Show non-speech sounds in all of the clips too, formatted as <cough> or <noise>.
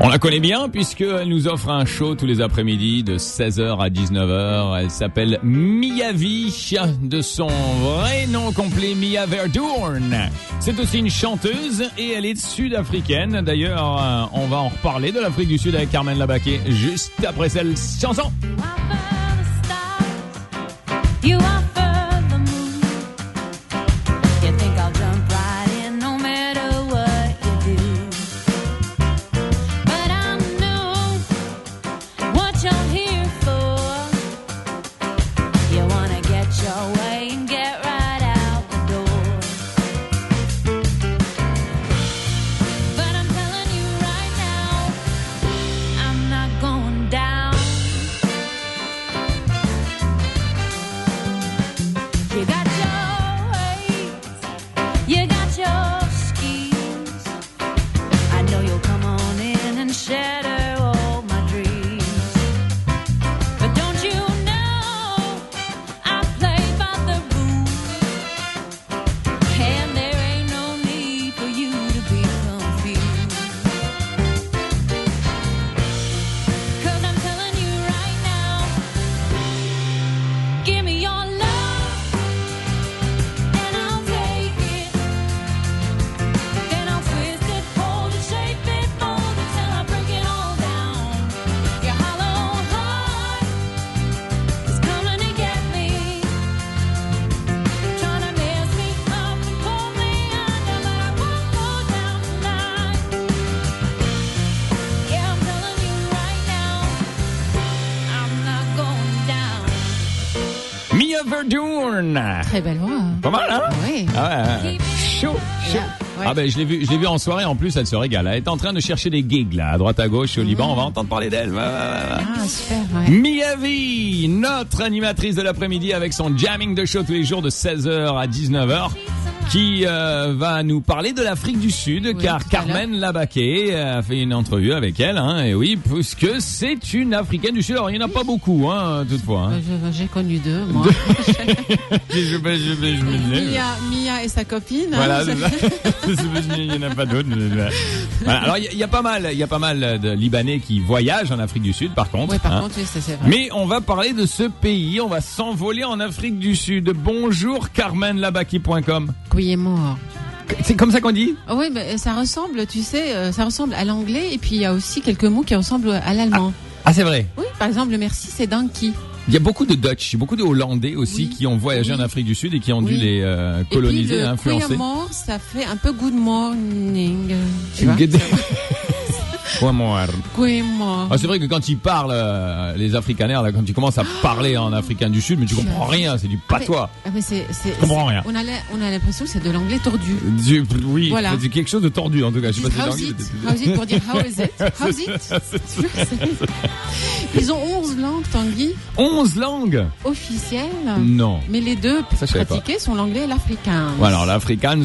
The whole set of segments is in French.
On la connaît bien puisqu'elle nous offre un show tous les après-midi de 16h à 19h. Elle s'appelle Miyavi, de son vrai nom complet Mia Verdurn. C'est aussi une chanteuse et elle est sud-africaine. D'ailleurs, euh, on va en reparler de l'Afrique du Sud avec Carmen Labaquet juste après cette chanson. Très belle voix. hein. Pas mal, hein? Oui. Ah ouais. Chaud, chaud. Ouais. Ah ben je l'ai vu, je l'ai vu en soirée en plus, elle se régale. Elle est en train de chercher des gigs là, à droite à gauche au Liban. On va entendre parler d'elle. Ah, super, ouais. Miyavi, notre animatrice de l'après-midi avec son jamming de show tous les jours de 16h à 19h qui euh, va nous parler de l'Afrique du Sud Oui, car Carmen Labaquet a fait une entrevue avec elle hein, et oui puisque c'est une africaine du Sud alors il n'y en a pas beaucoup hein, toutefois hein. Euh, J'ai connu deux, moi. <laughs> Je- je- je- Mia, Mia et sa copine. hein, Voilà, <laughs> il n'y en a pas d'autres. Voilà, Alors il y, y a pas mal, il y a pas mal de Libanais qui voyagent en Afrique du Sud, par contre. Oui, par hein. contre, oui, c'est vrai. Mais on va parler de ce pays, on va s'envoler en Afrique du Sud. Bonjour carmenlabaki.com. Est mort. C'est comme ça qu'on dit Ah Oui, mais ça ressemble, tu sais, euh, ça ressemble à l'anglais et puis il y a aussi quelques mots qui ressemblent à l'allemand. Ah c'est vrai. Oui, par exemple, le merci, c'est donkey. Il y a beaucoup de Dutch, beaucoup de Hollandais aussi Oui. qui ont voyagé Oui. en Afrique du Sud et qui ont dû les euh, Et puis coloniser, le influencer. mort, ça fait un peu good morning. euh, Tu vois <laughs> Ah, c'est vrai que quand ils parlent, euh, les africanaires, là, quand ils commencent à parler en africain du Sud, mais tu comprends rien, c'est du patois. Ah, mais c'est, c'est, comprends rien. On a, l'im- on a l'impression que c'est de l'anglais tordu. Du- oui, Voilà. c'est quelque chose de tordu en tout cas. Je sais pas si How's it? l'anglais. How's it pour dire how is it? How's it? Ils ont 11 langues, Tanguy, 11 langues? 啊 officielles? Non. Mais les deux Ça, je savais pas. pratiquées sont l'anglais et l'africain. Bon, alors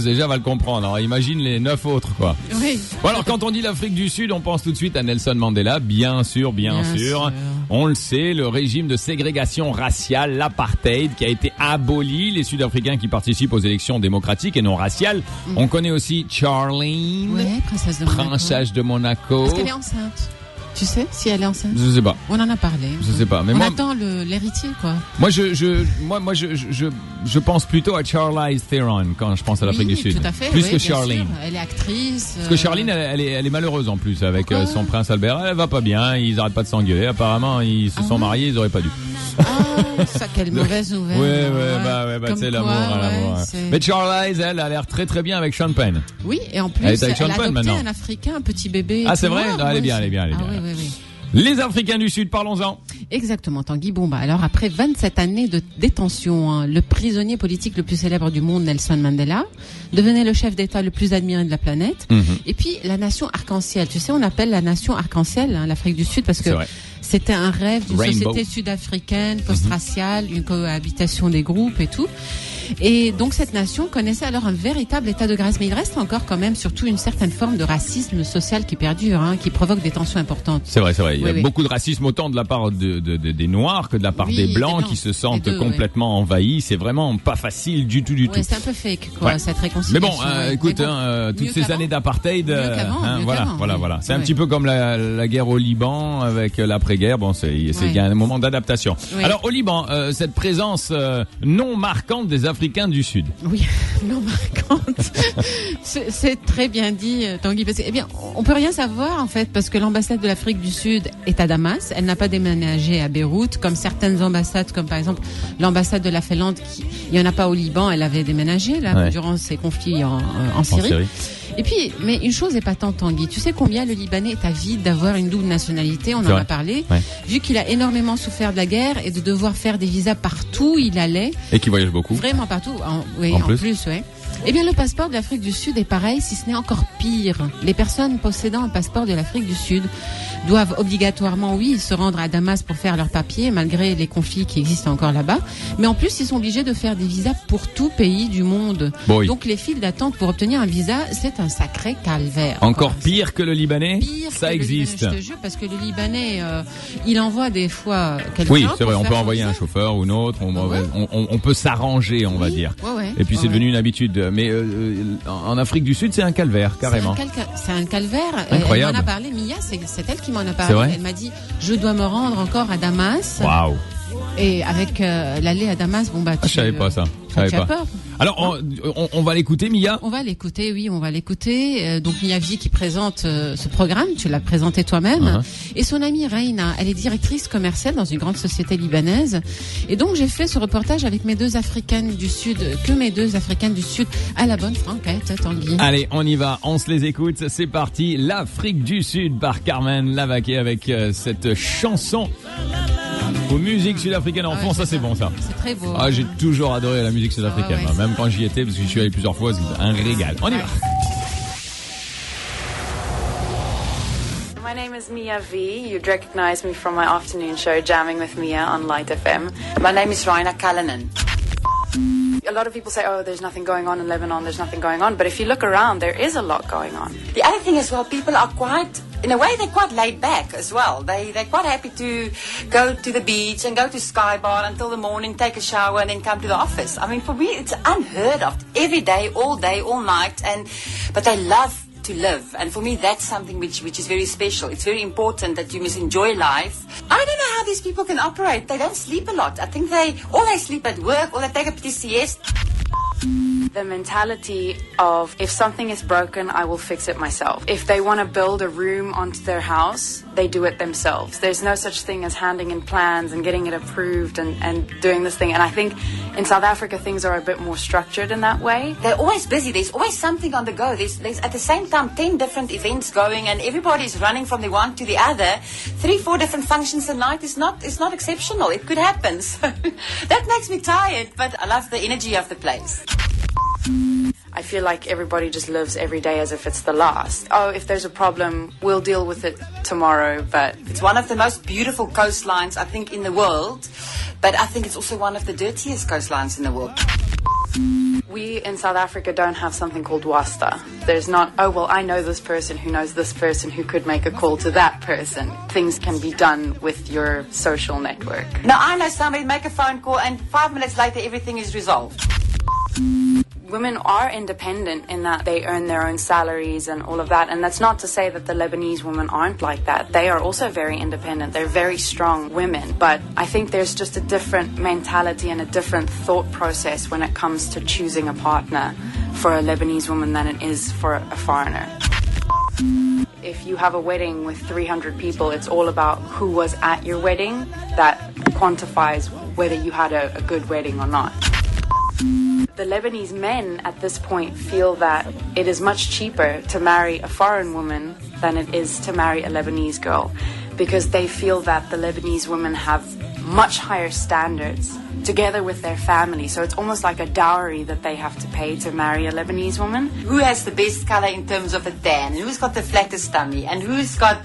déjà va le comprendre. Alors imagine les neuf autres quoi. Oui. Bon alors quand on dit l'Afrique du Sud, on pense tout de suite à Nelson Mandela, bien sûr, bien, Bien sûr. sûr. On le sait, le régime de ségrégation raciale, l'apartheid, qui a été aboli. Les Sud-Africains qui participent aux élections démocratiques et non raciales. On connaît aussi Charlene, Ouais, princesse de Monaco. princesse de Monaco. Est-ce qu'elle est enceinte Tu sais si elle est enceinte? Je sais pas, On en a parlé. je sais pas. Mais on moi, attend l'héritier, quoi. moi, je, je, moi, moi, je, je, je, pense plutôt à Charlize Theron quand je pense à l'Afrique oui, du Sud. tout à fait. Plus oui, que Charlene. sûr. Elle est actrice. Parce que euh, Charline, elle, elle est, elle est malheureuse en plus avec euh, Ah. son prince Albert. Elle va pas bien, ils arrêtent pas de s'engueuler. Apparemment, ils se Ah sont ouais mariés, ils auraient pas dû. Ah, ça, quelle mauvaise nouvelle. Ouais, ouais, bah, ouais, bah, Comme c'est quoi, l'amour, hein, l'amour. ouais, ouais. c'est- Mais Charlize, elle, a l'air très très bien avec Sean Penn. Oui, et en plus, Elle elle, est avec Sean a adopté maintenant. un Africain, un petit bébé. Ah, c'est vrai elle est ouais, bien, c'est- elle est bien, elle est ah, bien. Oui, oui, oui. Les Africains du Sud, parlons-en. Exactement, Tanguy Bomba. Alors, après 27 années de détention, hein, le prisonnier politique le plus célèbre du monde, Nelson Mandela, devenait le chef d'État le plus admiré de la planète. Mhm. Et puis, la nation arc-en-ciel. Tu sais, on appelle la nation arc-en-ciel, hein, l'Afrique du Sud, parce que c'était un rêve d'une société sud-africaine, post-raciale, une cohabitation des groupes et tout. Et donc cette nation connaissait alors un véritable état de grâce. Mais il reste encore quand même surtout une certaine forme de racisme social qui perdure, hein, qui provoque des tensions importantes. C'est vrai, c'est vrai. Il y a Oui, beaucoup de racisme autant de la part de, de- de- des Noirs que de la part Oui, des des Blancs qui se sentent deux, complètement envahis. C'est vraiment pas facile du tout, du tout. c'est un peu fake, quoi, Ouais. cette Mais réconciliation. bon, euh, écoute, Mais bon, hein, euh, toutes ces années d'apartheid, euh, hein, voilà, voilà, voilà. C'est un petit peu comme la, la guerre au Liban avec l'après-guerre. Bon, c'est il y a un moment d'adaptation. Alors au Liban, euh, cette présence non marquante des Africains du Sud. Oui, <laughs> non marquante. C'est très bien dit, euh, Tanguy. Parce que, eh bien, on peut rien savoir en fait, parce que l'ambassade de l'Afrique du Sud est à Damas. Elle n'a pas déménagé à Beyrouth, comme certaines ambassades, comme par exemple l'ambassade de la Finlande. Qui, il y en a pas au Liban. Elle avait déménagé là Ouais. durant ces conflits en, euh, En Syrie. Et puis, mais une chose est patente, Tanguy. Tu sais combien le Libanais est avide d'avoir une double nationalité? On en vrai. a parlé. Ouais. Vu qu'il a énormément souffert de la guerre et de devoir faire des visas partout où il allait. Et qui voyage beaucoup. Vraiment partout, en, oui, En en, plus. plus, ouais. Eh bien, le passeport de l'Afrique du Sud est pareil, si ce n'est encore pire. Les personnes possédant un passeport de l'Afrique du Sud doivent obligatoirement, oui, se rendre à Damas pour faire leurs papiers, malgré les conflits qui existent encore là-bas. Mais en plus, ils sont obligés de faire des visas pour tout pays du monde. Bon, oui. Donc, les files d'attente pour obtenir un visa, c'est un sacré calvaire. Encore quoi. pire que le Libanais. Pire ça que le existe. Libanais, je te jure, parce que le Libanais, euh, il envoie des fois quelqu'un. Oui, c'est vrai. On peut envoyer un chauffeur ou une autre. On, Ouais. on- on- on peut s'arranger, on va dire. ouais, ouais. Et puis c'est devenu une habitude. Mais euh, euh, en Afrique du Sud, c'est un calvaire, carrément. C'est un, calca- c'est un calvaire. Incroyable. Elle m'en a parlé, Mia, c'est elle qui m'en a parlé. Elle m'a dit, je dois me rendre encore à Damas. Waouh. Et avec euh, l'aller à Damas, bon bah. Ah, je savais pas ça. Je savais Tu as pas. peur Alors, on, on- on va l'écouter, Mia. On va l'écouter, oui, on va l'écouter. Euh, donc Mia Vie qui présente euh, ce programme, tu l'as présenté toi-même. Uh-huh. Et son amie Reina, elle est directrice commerciale dans une grande société libanaise. Et donc j'ai fait ce reportage avec mes deux Africaines du Sud, que mes deux Africaines du Sud, à la bonne franquette, Tanguy. Allez, on y va, on se les écoute. C'est parti. L'Afrique du Sud par Carmen Lavaquet avec euh, cette chanson musiques sud-africaines en Ah fond. Ça, c'est bon, ça. C'est très beau. Ah, j'ai toujours adoré la musique sud-africaine, Ah ouais, même quand j'y étais, parce que j'y suis allé plusieurs fois, c'est un régal. On y va. My name is Mia V. You'd recognize me from my afternoon show, Jamming with Mia on Light FM. My name is Raina Callanan. A lot of people say, oh, there's nothing going on in Lebanon, there's nothing going on. But if you look around, there is a lot going on. The other thing as well, people are quite, in a way, they're quite laid back as well. They, they're quite happy to go to the beach and go to Sky Bar until the morning, take a shower, and then come to the office. I mean, for me, it's unheard of. Every day, all day, all night, and but they love to live. And for me, that's something which, which is very special. It's very important that you must enjoy life. I don't know how these people can operate. They don't sleep a lot. I think they, or they sleep at work, or they take a petit siesta. The mentality of if something is broken, I will fix it myself. If they want to build a room onto their house, they do it themselves. There's no such thing as handing in plans and getting it approved and, and doing this thing. And I think in South Africa, things are a bit more structured in that way. They're always busy. There's always something on the go. There's, there's at the same time 10 different events going and everybody's running from the one to the other. Three, four different functions a night is not, is not exceptional. It could happen. <laughs> So that makes me tired, but I love the energy of the place. I feel like everybody just lives every day as if it's the last. Oh, if there's a problem, we'll deal with it tomorrow, but It's one of the most beautiful coastlines, I think, in the world. But I think it's also one of the dirtiest coastlines in the world. we in South Africa don't have something called wasta. There's not, oh, well, I know this person who knows this person who could make a call to that person. Things can be done with your social network. Now I know somebody make a phone call and five minutes later everything is resolved. Women are independent in that they earn their own salaries and all of that. And that's not to say that the Lebanese women aren't like that. They are also very independent. They're very strong women. But I think there's just a different mentality and a different thought process when it comes to choosing a partner for a Lebanese woman than it is for a foreigner. If you have a wedding with 300 people, it's all about who was at your wedding that quantifies whether you had a, a good wedding or not the Lebanese men at this point feel that it is much cheaper to marry a foreign woman than it is to marry a Lebanese girl because they feel that the Lebanese women have much higher standards together with their family. So it's almost like a dowry that they have to pay to marry a Lebanese woman. Who has the best color in terms of the tan? And who's got the flattest tummy? And who's got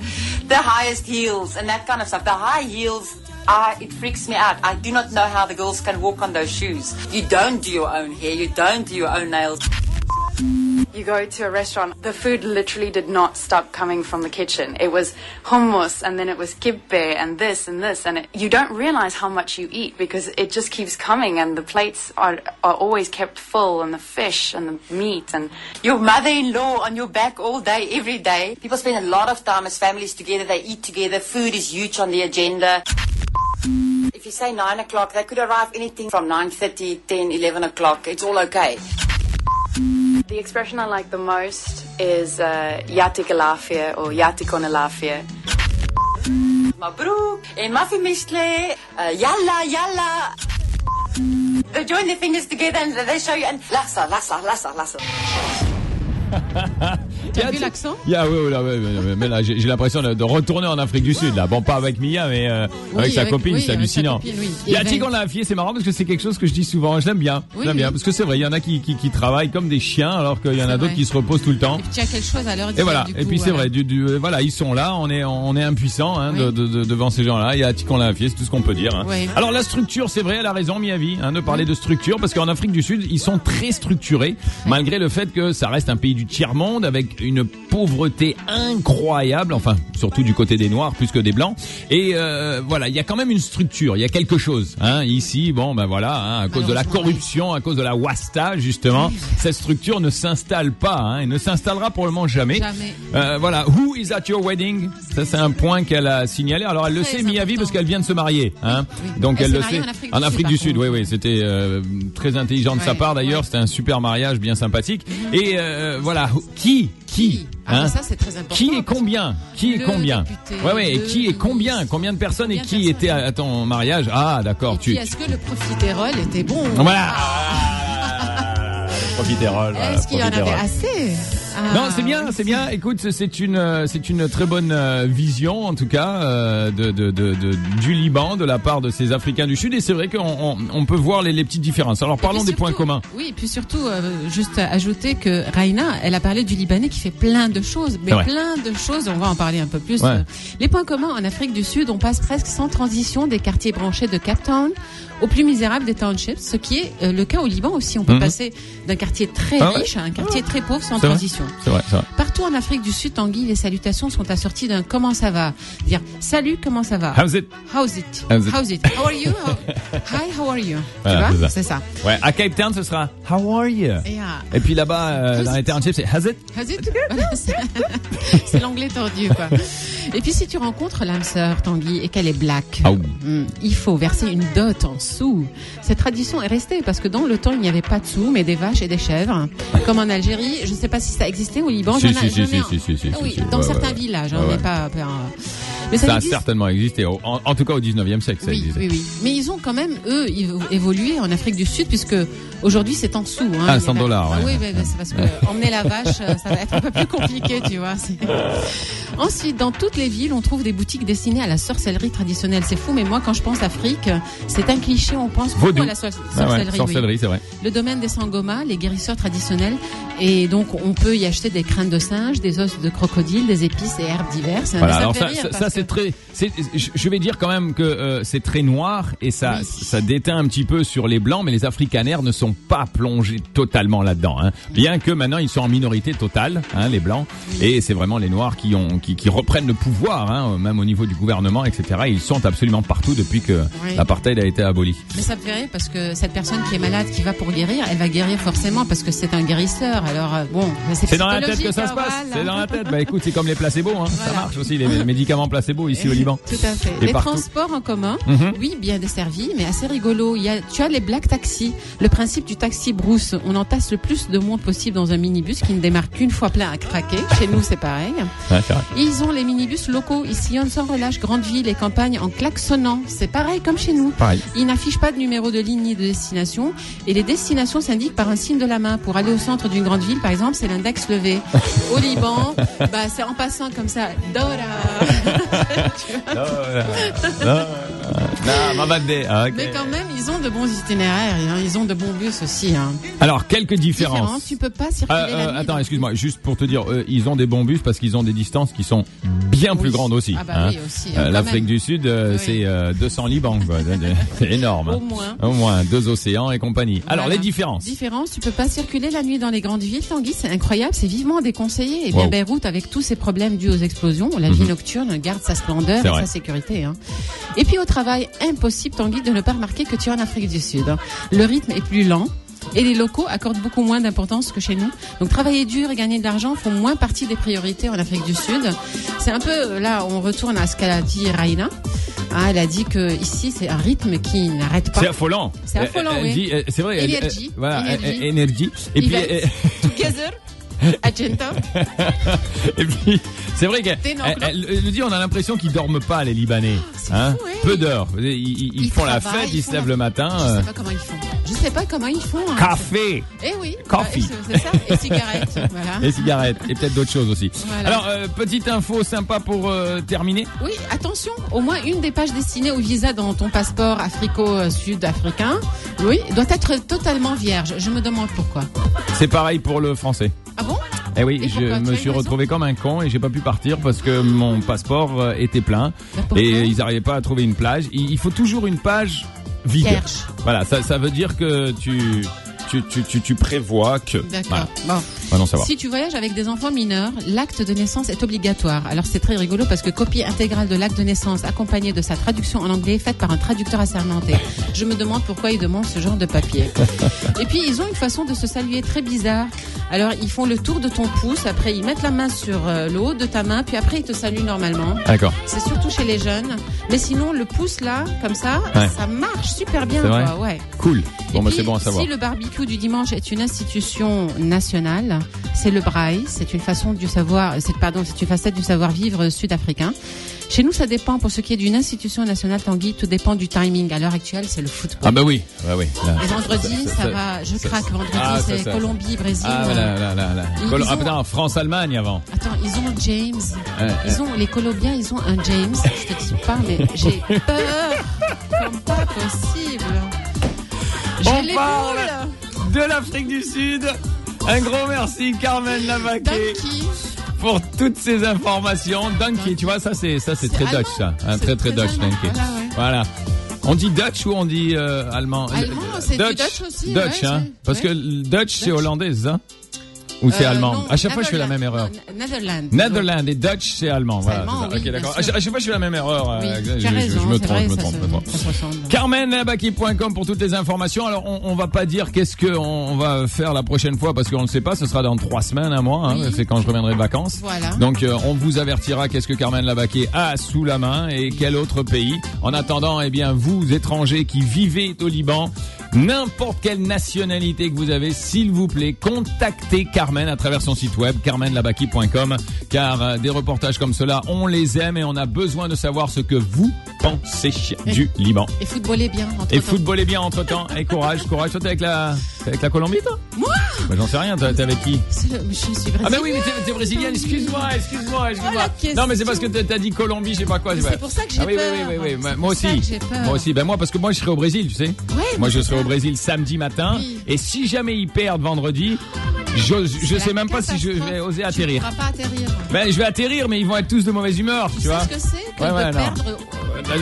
the highest heels and that kind of stuff? The high heels I, it freaks me out. I do not know how the girls can walk on those shoes. You don't do your own hair. You don't do your own nails. You go to a restaurant, the food literally did not stop coming from the kitchen. It was hummus and then it was kibbeh and this and this and it, you don't realize how much you eat because it just keeps coming and the plates are, are always kept full and the fish and the meat and Your mother-in-law on your back all day, every day. People spend a lot of time as families together. They eat together. Food is huge on the agenda. If you say 9 o'clock, they could arrive anything from 9.30, 10, 11 o'clock. It's all okay. the expression I like the most is uh, yatikalafia or yatikonalafia. Mabrook en Mafi Mishle, uh, yalla, yalla. They join their fingers together and they show you, and lassa, lassa, lassa, lassa. <laughs> Tu as Yeah, vu l'accent? Yeah, là, ouais, ouais, ouais, mais là, j'ai l'impression de, de retourner en Afrique du Sud, là. Bon, pas avec Mia, mais euh, Oui, avec sa avec- copine, oui, c'est hallucinant. copine, oui. Il y a en l'a c'est marrant parce que c'est quelque chose que je dis souvent. Je l'aime bien. Oui, J'aime bien. oui. Parce que c'est vrai, il y en a qui, qui, qui travaillent comme des chiens, alors qu'il y en a d'autres qui se reposent tout le temps. Et puis tu as quelque chose à leur dire. Et voilà. du et puis c'est voilà. vrai, du, du, euh, voilà, ils sont là, on est, on est impuissant hein, de, Oui. de- de- devant ces gens-là. Il y a Tic on l'a c'est tout ce qu'on peut dire. hein. Oui. Alors la structure, c'est vrai, elle a raison, Miyavi, hein, de parler de structure, parce qu'en Afrique du Sud, ils sont très structurés, malgré le fait que ça reste un pays du tiers monde avec une pauvreté incroyable, enfin surtout du côté des Noirs plus que des Blancs. Et euh, voilà, il y a quand même une structure, il y a quelque chose. Hein, ici, bon, ben voilà, hein, à cause de la corruption, à cause de la wasta, justement, cette structure ne s'installe pas, hein, et ne s'installera probablement jamais. Jamais. Euh, voilà, who is at your wedding? Ça c'est un point qu'elle a signalé. Alors elle le sait, Miyavi, parce qu'elle vient de se marier. Hein oui. Donc Elle le sait. en Afrique du Sud, du Sud, oui, oui, c'était euh, très intelligent de sa part d'ailleurs. ouais. C'était un super mariage, bien sympathique. Et euh, voilà, qui, qui, Ah, hein mais ça c'est très important. qui que- combien Qui est Le combien Ouais, ouais. Et qui est combien. Combien de personnes et qui était à, à ton mariage Ah, d'accord. Et Tu. est-ce que le profiterole était bon Voilà. Ah, <laughs> le profiterole. Est-ce qu'il y en avait assez Ah, Non, c'est bien, c'est bien. Écoute, c'est une, c'est une très bonne euh, vision, en tout cas, euh, de, de, de, de- du Liban, de la part de ces Africains du Sud. Et c'est vrai qu'on on, on peut voir les, les petites différences. Alors, parlons des points communs. Oui, et puis surtout, euh, juste ajouter que Raina, elle a parlé du Libanais qui fait plein de choses, mais plein de choses. On va en parler un peu plus. Ouais. Euh, Les points communs en Afrique du Sud, on passe presque sans transition des quartiers branchés de Cape Town aux plus misérables des townships, ce qui est le cas au Liban aussi. On peut Mhm. passer d'un quartier très Ah ouais riche à un quartier très pauvre sans C'est C'est vrai, c'est vrai. Partout en Afrique du Sud, Tanguy, les salutations sont assorties d'un comment ça va. Dire salut, comment ça va. How's it? How's it? How's it? How's it? How are you? How- <laughs> Hi, how are you? Voilà, tu vois? C'est ça. Ouais, à Cape Town, ce sera How are you? Et, Et puis là-bas, euh, dans it? les townships, c'est How's it? How's it? Voilà, <laughs> c'est- l'anglais tordu, quoi. Et puis, si tu rencontres l'âme sœur, Tanguy, et qu'elle est black, Ah, hmm, il faut verser une dot en sous. Cette tradition est restée parce que dans le temps, il n'y avait pas de sous, mais des vaches et des chèvres. Comme en Algérie, je ne sais pas si ça existait au Liban. Si, si, si, si, si, si, si, oui, dans certains villages, mais pas. Mais ça, Ça a existe. certainement existé. En, en tout cas, au 19e siècle, ça Oui, existait. oui, oui. Mais ils ont quand même, eux, évo- évolué en Afrique du Sud, puisque aujourd'hui, c'est en sous. Hein, Ah, Les 100 va- dollars, ouais. Ah oui, oui, oui, c'est parce que <laughs> emmener la vache, euh, ça va être un peu plus compliqué, tu vois. <laughs> Ensuite, dans toutes les villes, on trouve des boutiques destinées à la sorcellerie traditionnelle. C'est fou, mais moi, quand je pense Afrique, c'est un cliché, on pense beaucoup Vaudou. à la sor- Ah ouais, sorcellerie. oui. sorcellerie, c'est vrai. Le domaine des sangomas, les guérisseurs traditionnels, et donc on peut y acheter des crânes de singe, des os de crocodile, des épices et herbes diverses. Voilà, Mais alors ça, ça, que- c'est très. Je vais dire quand même que euh, c'est très noir et ça, Oui. ça déteint un petit peu sur les blancs, mais les Afrikaners ne sont pas plongés totalement là-dedans. Hein. Bien que maintenant ils sont en minorité totale, hein, les blancs, et c'est vraiment les noirs qui ont, qui, qui reprennent le pouvoir, hein, même au niveau du gouvernement, etc. Ils sont absolument partout depuis que Oui. l'apartheid a été aboli. Mais ça me fait rire parce que cette personne qui est malade, qui va pour guérir, elle va guérir forcément parce que c'est un guérisseur. Alors euh, bon, c'est dans la tête que ça se passe. C'est dans la tête. Bah écoute, c'est comme les placebos, hein. ça marche aussi les médicaments placebo ici au <laughs> Liban. Tout à fait. Et les partout. transports en commun, Mhm. oui, bien desservis, mais assez rigolo. Il y a, tu as les black taxis. Le principe du taxi brousse, on entasse le plus de monde possible dans un minibus qui ne démarre qu'une fois plein à craquer. Chez nous, c'est pareil. Ouais, ils ont les minibus locaux. Ils sillonnent sans relâche grandes villes et campagnes en klaxonnant. C'est pareil comme chez nous. Pareil. Ils n'affichent pas de numéro de ligne ni de destination. Et les destinations s'indiquent par un signe de la main. Pour aller au centre d'une grande ville, par exemple, c'est l'index levé. Au Liban, <laughs> bah, c'est en passant comme ça. Dora. <laughs> <laughs> Non, ma. Ah, ok. Mais quand même, ils ont de bons itinéraires, hein, ils ont de bons bus aussi. Hein. Alors, quelques différences. tu peux pas circuler Euh, euh, la nuit. attends, dans- excuse-moi, juste pour te dire, euh, ils ont des bons bus parce qu'ils ont des distances qui sont bien plus grandes aussi. Ah bah hein. oui, aussi, hein, Euh, L'Afrique du Sud, euh, Oui. c'est euh, 200 Liban, c'est énorme. hein. Au moins. Au moins, deux océans et compagnie. Alors, les différences. Différence, tu peux pas circuler la nuit dans les grandes villes, Tanguy, c'est incroyable, c'est vivement déconseillé. Et bien Wow. Beyrouth, avec tous ces problèmes dus aux explosions, la vie nocturne garde sa splendeur Mhm. Et vrai. sa sécurité. Hein. Et puis au travail, impossible, Tanguy, de ne pas remarquer que tu es en Afrique du Sud. hein. Le rythme est plus lent. Et les locaux accordent beaucoup moins d'importance que chez nous. Donc travailler dur et gagner de l'argent font moins partie des priorités en Afrique du Sud. C'est un peu, là, on retourne à ce qu'elle a dit Raina. Ah, elle a dit que ici, c'est un rythme qui n'arrête pas. C'est affolant. C'est affolant, oui. euh, C'est vrai. Énergie. Voilà, Énergie. Et puis, <laughs> Together. Agenda. <laughs> et puis, c'est vrai qu'elle elle- elle- elle dit, on a l'impression qu'ils dorment pas les Libanais. c'est Hein fou, ouais. Peu d'heures. Ils, ils- ils font la fête, ils se font lèvent la- le matin. Je euh, sais pas comment ils font. Je sais pas comment ils font. hein. Café Eh oui. Coffee. Ouais, c'est- c'est ça. Et cigarettes. <laughs> Voilà. et cigarettes et peut-être d'autres choses aussi. Voilà. Alors euh, petite info sympa pour euh, terminer. Oui, attention. Au moins une des pages destinées au visa dans ton passeport africo-sud-africain, oui, doit être totalement vierge. Je me demande pourquoi. C'est pareil pour le français. Ah bon? Eh oui, Et je me suis retrouvé comme un con et j'ai pas pu partir parce que mon passeport euh, était plein Bah, et ils n'arrivaient pas à trouver une plage. Il il faut toujours une page vide. Vierge. Voilà, ça, ça veut dire que tu tu, tu, tu, tu prévois que. D'accord. Voilà. Bon. Savoir. Si tu voyages avec des enfants mineurs, l'acte de naissance est obligatoire. Alors c'est très rigolo parce que copie intégrale de l'acte de naissance accompagnée de sa traduction en anglais faite par un traducteur assermenté. Je me demande pourquoi ils demandent ce genre de papier. Et puis ils ont une façon de se saluer très bizarre. Alors ils font le tour de ton pouce, après ils mettent la main sur euh, le haut de ta main, puis après ils te saluent normalement. D'accord. C'est surtout chez les jeunes. Mais sinon le pouce là, comme ça, Ouais. ça marche super bien. Quoi, ouais. Cool. Bon, bah c'est bon à savoir. Si le barbecue du dimanche est une institution nationale, c'est le braai, c'est une façon du savoir, c'est pardon, c'est une facette du savoir-vivre sud-africain. Chez nous, ça dépend. Pour ce qui est d'une institution nationale, Tanguy, tout dépend du timing. À l'heure actuelle, c'est le football. Ah bah oui, bah oui. Là. Et vendredi, ça, ça- va, je craque. Vendredi, Ah, c'est. Colombie, Brésil. Ah euh, là là là là. Col- ah putain, France-Allemagne avant. Attends, ils ont James. Ouais, Ils ont les Colombiens, ils ont un James. Je te dis pas, mais j'ai <laughs> peur comme pas possible. J'ai On les boules. de l'Afrique du Sud. Un gros merci Carmen Lavaquet Dunky. pour toutes ces informations. Donkey, tu vois ça c'est ça c'est très allemand. Dutch ça, un C'est très très très Dutch. Donkey. Voilà, ouais. Voilà. On dit Dutch ou on dit euh, allemand? Allemand, c'est du Dutch aussi, Dutch ouais, hein, parce que Dutch c'est hollandais, ça Ou c'est Euh, allemand non, À chaque fois je fais la même erreur. Netherlands. Non, Netherlands. Netherlands et Dutch c'est allemand. Voilà, allemand, oui, ok d'accord. À chaque fois je fais la même erreur. euh, Oui, je, je- raison, je me trompe, vrai, je me trompe, me trompe. CarmenLabaki.com pour toutes les informations. Alors, on, on va pas dire qu'est-ce que on, on va faire la prochaine fois parce qu'on ne sait pas. Ce sera dans trois semaines, un mois. hein, Oui. c'est quand je reviendrai de vacances. Voilà. Donc, euh, on vous avertira qu'est-ce que Carmen Labaquet a sous la main et quel autre pays. En attendant, eh bien, vous étrangers qui vivez au Liban, n'importe quelle nationalité que vous avez, s'il vous plaît, contactez Carmen à travers son site web carmenlabaki.com car euh, des reportages comme cela, on les aime et on a besoin de savoir ce que vous pensez du Liban. Et footballer bien. Entre Et football est bien entre temps. Et courage, courage. Avec la, t'es avec la Colombie, toi Moi bah, J'en sais rien. T'es avec qui Je suis brésilienne. Ah, mais oui, mais t'es, brésilienne. Excuse-moi, excuse-moi, excuse-moi. Oh, la non, mais c'est parce que t'as dit Colombie, je sais pas quoi. C'est pour ça que j'ai ah, oui, peur. Oui, oui, oui, oui. Moi aussi. Moi aussi. Ben moi, parce que moi, je serai au Brésil, tu sais. Ouais, moi, je serai au Brésil samedi matin. Oui. Et si jamais ils perdent vendredi, je, je sais même pas si je vais oser Tu atterrir. ne pourras pas atterrir. Ben, je vais atterrir, mais ils vont être tous de mauvaise humeur, tu, Tu sais vois. ce que c'est que Ouais, de ouais, non. perdre Euh,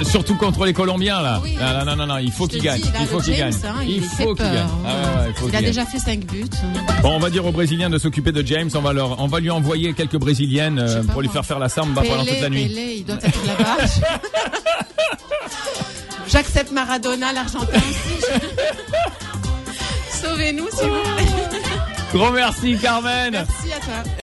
Surtout contre les Colombiens là. Oui. Non, non, non, il faut qu'ils gagnent. Il faut qu'ils gagnent. hein, Il il faut qu'ils gagnent. Ah il a déjà fait 5 buts. Bon, on va dire aux Brésiliens de s'occuper de James. On va leur, on va lui envoyer quelques Brésiliennes euh, pour lui faire faire la samba pendant toute la nuit. Pelé, il doit être là-bas. <laughs> J'accepte Maradona, l'Argentin aussi. <laughs> Sauvez-nous, s'il vous plaît. Gros merci, Carmen. Merci à toi.